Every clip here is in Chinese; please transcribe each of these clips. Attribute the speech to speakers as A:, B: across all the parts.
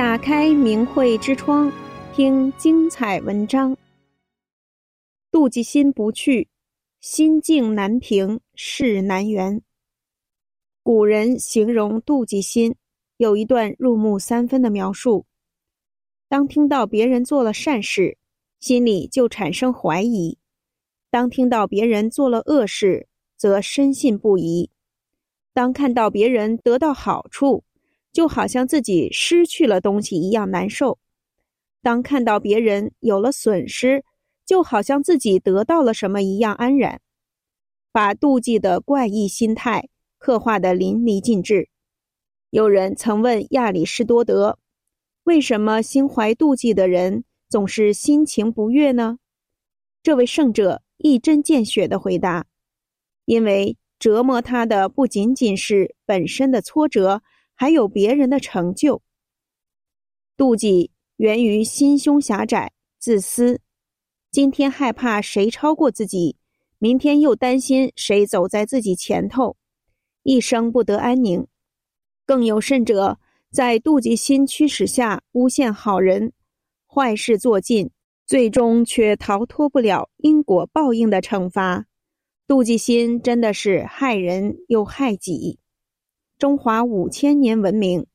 A: 打开明慧之窗，听精彩文章。妒忌心不去，心境难平，事难圆。古人形容妒忌心，有一段入木三分的描述：当听到别人做了善事，心里就产生怀疑；当听到别人做了恶事，则深信不疑；当看到别人得到好处，就好像自己失去了东西一样难受；当看到别人有了损失，就好像自己得到了什么一样安然。把妒忌的怪异心态刻画得淋漓尽致。有人曾问亚里士多德：“为什么心怀妒忌的人总是心情不悦呢？”这位圣者一针见血地回答：“因为折磨他的不仅仅是本身的挫折。”还有别人的成就。妒忌源于心胸狭窄、自私。今天害怕谁超过自己，明天又担心谁走在自己前头，一生不得安宁。更有甚者，在妒忌心驱使下诬陷好人，坏事做尽，最终却逃脱不了因果报应的惩罚。妒忌心真的是害人又害己。中华五千年文明，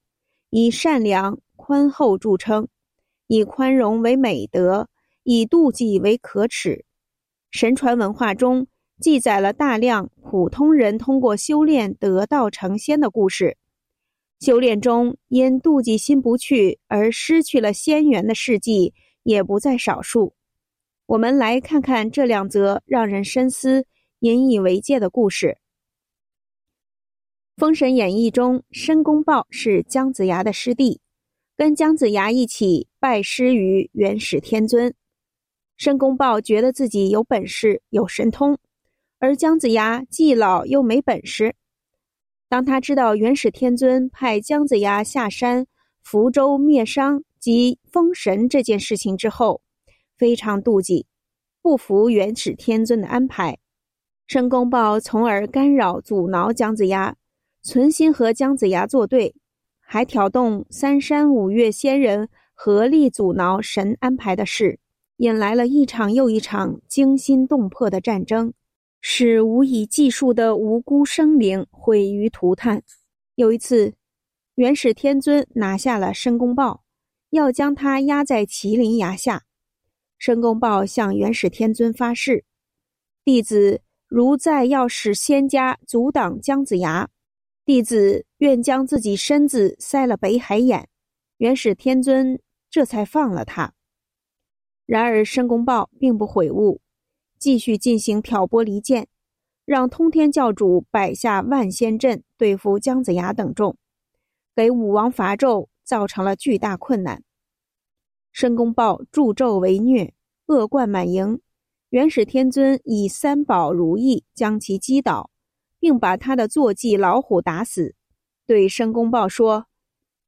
A: 以善良宽厚著称，以宽容为美德，以妒忌为可耻。神传文化中记载了大量普通人通过修炼得道成仙的故事，修炼中因妒忌心不去而失去了仙缘的事迹也不在少数。我们来看看这两则让人深思、引以为戒的故事。《封神演义》中，申公豹是姜子牙的师弟，跟姜子牙一起拜师于元始天尊。申公豹觉得自己有本事、有神通，而姜子牙既老又没本事。当他知道元始天尊派姜子牙下山伏周灭商及封神这件事情之后，非常妒忌，不服元始天尊的安排。申公豹从而干扰阻挠姜子牙。存心和姜子牙作对，还挑动三山五岳仙人合力阻挠神安排的事，引来了一场又一场惊心动魄的战争，使无以计数的无辜生灵毁于涂炭。有一次，元始天尊拿下了申公豹，要将他压在麒麟崖下。申公豹向元始天尊发誓：弟子如再要使仙家阻挡姜子牙。弟子愿将自己身子塞了北海眼，元始天尊这才放了他。然而申公豹并不悔悟，继续进行挑拨离间，让通天教主摆下万仙阵对付姜子牙等众，给武王伐纣造成了巨大困难。申公豹助纣为虐，恶贯满盈，元始天尊以三宝如意将其击倒。并把他的坐骑老虎打死，对申公豹说：“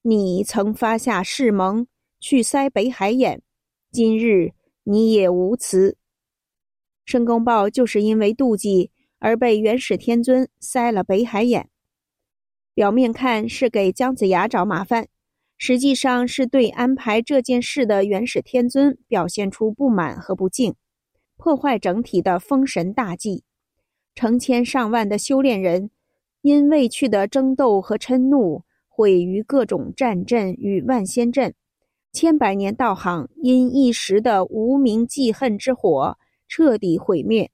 A: 你曾发下誓盟去塞北海眼，今日你也无辞。”申公豹就是因为妒忌而被元始天尊塞了北海眼。表面看是给姜子牙找麻烦，实际上是对安排这件事的元始天尊表现出不满和不敬，破坏整体的封神大计。成千上万的修炼人，因未去的争斗和嗔怒，毁于各种战阵与万仙阵；千百年道行，因一时的无名记恨之火，彻底毁灭。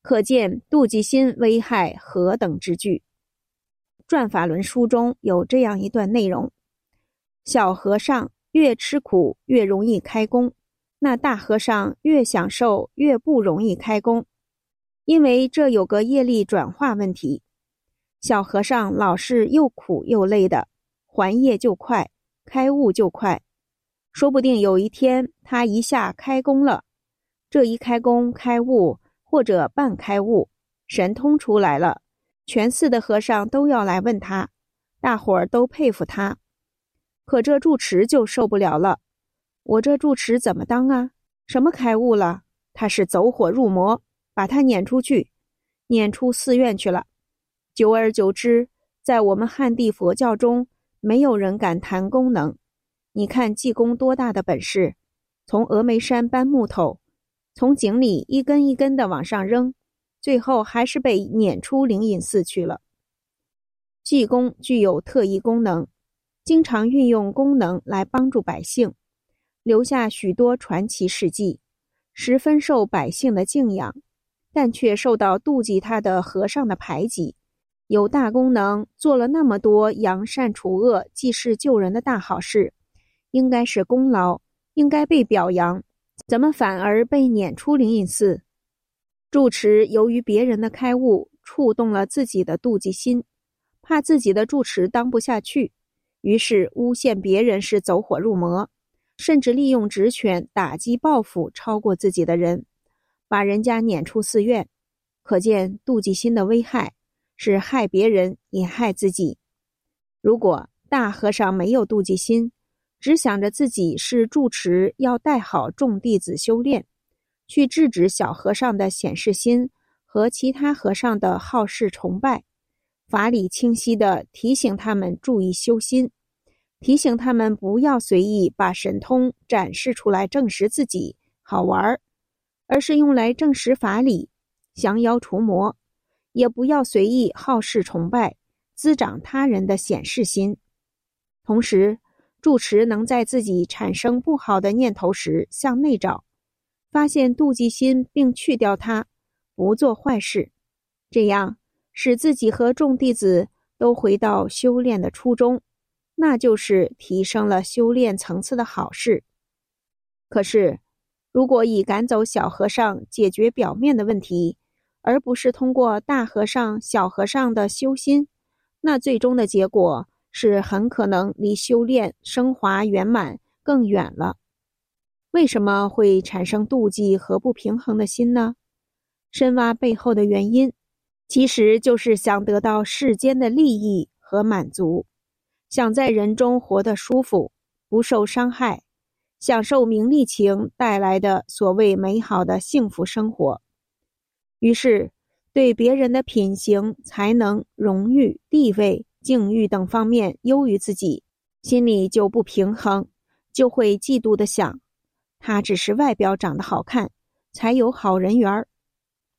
A: 可见妒忌心危害何等之巨。转法轮书中有这样一段内容：小和尚越吃苦越容易开工，那大和尚越享受越不容易开工。因为这有个业力转化问题，小和尚老是又苦又累的，还业就快，开悟就快，说不定有一天他一下开工了，这一开工开悟或者半开悟，神通出来了，全寺的和尚都要来问他，大伙儿都佩服他，可这住持就受不了了，我这住持怎么当啊？什么开悟了？他是走火入魔。把他撵出去，撵出寺院去了。久而久之，在我们汉地佛教中，没有人敢谈功能，你看济公多大的本事，从峨眉山搬木头，从井里一根一根的往上扔，最后还是被撵出灵隐寺去了。济公具有特异功能，经常运用功能来帮助百姓，留下许多传奇事迹，十分受百姓的敬仰，但却受到妒忌他的和尚的排挤。有大功能，做了那么多扬善除恶、济世救人的大好事。应该是功劳，应该被表扬，怎么反而被撵出灵隐寺？住持由于别人的开悟，触动了自己的妒忌心，怕自己的住持当不下去，于是诬陷别人是走火入魔，甚至利用职权打击报复超过自己的人，把人家撵出寺院。可见妒忌心的危害，是害别人也害自己。如果大和尚没有妒忌心，只想着自己是住持，要带好众弟子修炼，去制止小和尚的显示心和其他和尚的好事崇拜，法理清晰地提醒他们注意修心，提醒他们不要随意把神通展示出来证实自己好玩儿，而是用来证实法理、降妖除魔，也不要随意好事崇拜，滋长他人的显示心，同时。住持能在自己产生不好的念头时向内找，发现妒忌心并去掉它，不做坏事，这样使自己和众弟子都回到修炼的初衷，那就是提升了修炼层次的好事。可是，如果以赶走小和尚解决表面的问题，而不是通过大和尚、小和尚的修心，那最终的结果。是很可能离修炼升华圆满更远了。为什么会产生妒忌和不平衡的心呢？深挖背后的原因，其实就是想得到世间的利益和满足，想在人中活得舒服，不受伤害，享受名利情带来的所谓美好的幸福生活。于是，对别人的品行、才能、荣誉、地位。境遇等方面优于自己，心里就不平衡，就会嫉妒的想，他只是外表长得好看，才有好人缘儿，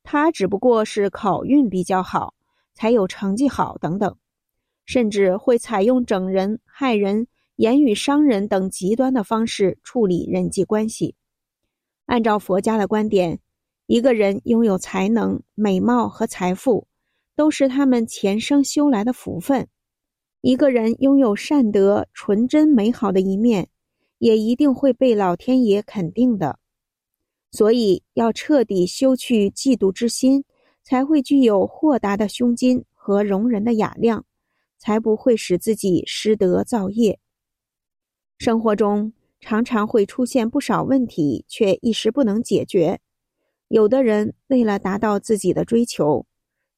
A: 他只不过是考运比较好，才有成绩好等等，甚至会采用整人、害人、言语伤人等极端的方式处理人际关系。按照佛家的观点，一个人拥有才能、美貌和财富，都是他们前生修来的福分。一个人拥有善德、纯真、美好的一面，也一定会被老天爷肯定的。所以，要彻底修去嫉妒之心，才会具有豁达的胸襟和容人的雅量，才不会使自己失德造业。生活中常常会出现不少问题，却一时不能解决。有的人为了达到自己的追求，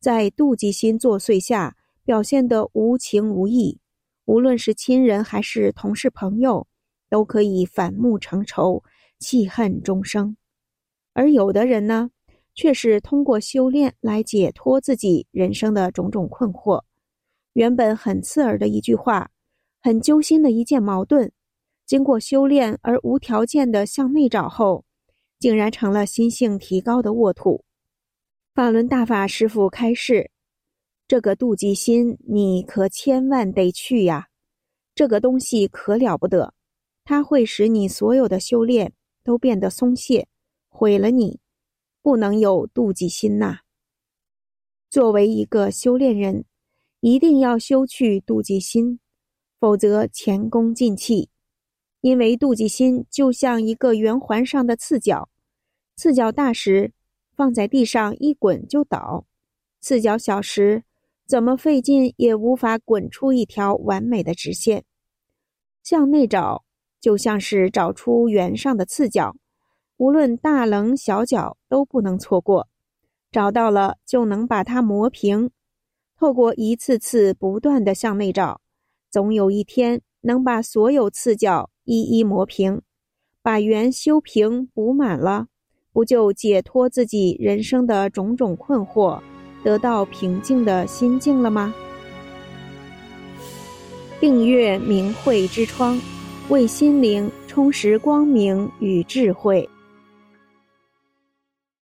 A: 在妒忌心作祟下。表现得无情无义，无论是亲人还是同事朋友，都可以反目成仇，记恨终生。而有的人呢，却是通过修炼来解脱自己人生的种种困惑。原本很刺耳的一句话，很揪心的一件矛盾，经过修炼而无条件的向内找后，竟然成了心性提高的沃土。法轮大法师父开示。这个妒忌心，你可千万得去呀！这个东西可了不得，它会使你所有的修炼都变得松懈，毁了你。不能有妒忌心呐！作为一个修炼人，一定要修去妒忌心，否则前功尽弃。因为妒忌心就像一个圆环上的刺角，刺角大时，放在地上一滚就倒；刺角小时，怎么费劲也无法滚出一条完美的直线。向内找，就像是找出圆上的刺角，无论大棱小角都不能错过。找到了，就能把它磨平。透过一次次不断的向内找，总有一天能把所有刺角一一磨平，把圆修平补满了，不就解脱自己人生的种种困惑？得到平静的心境了吗？订阅明慧之窗，为心灵充实光明与智慧。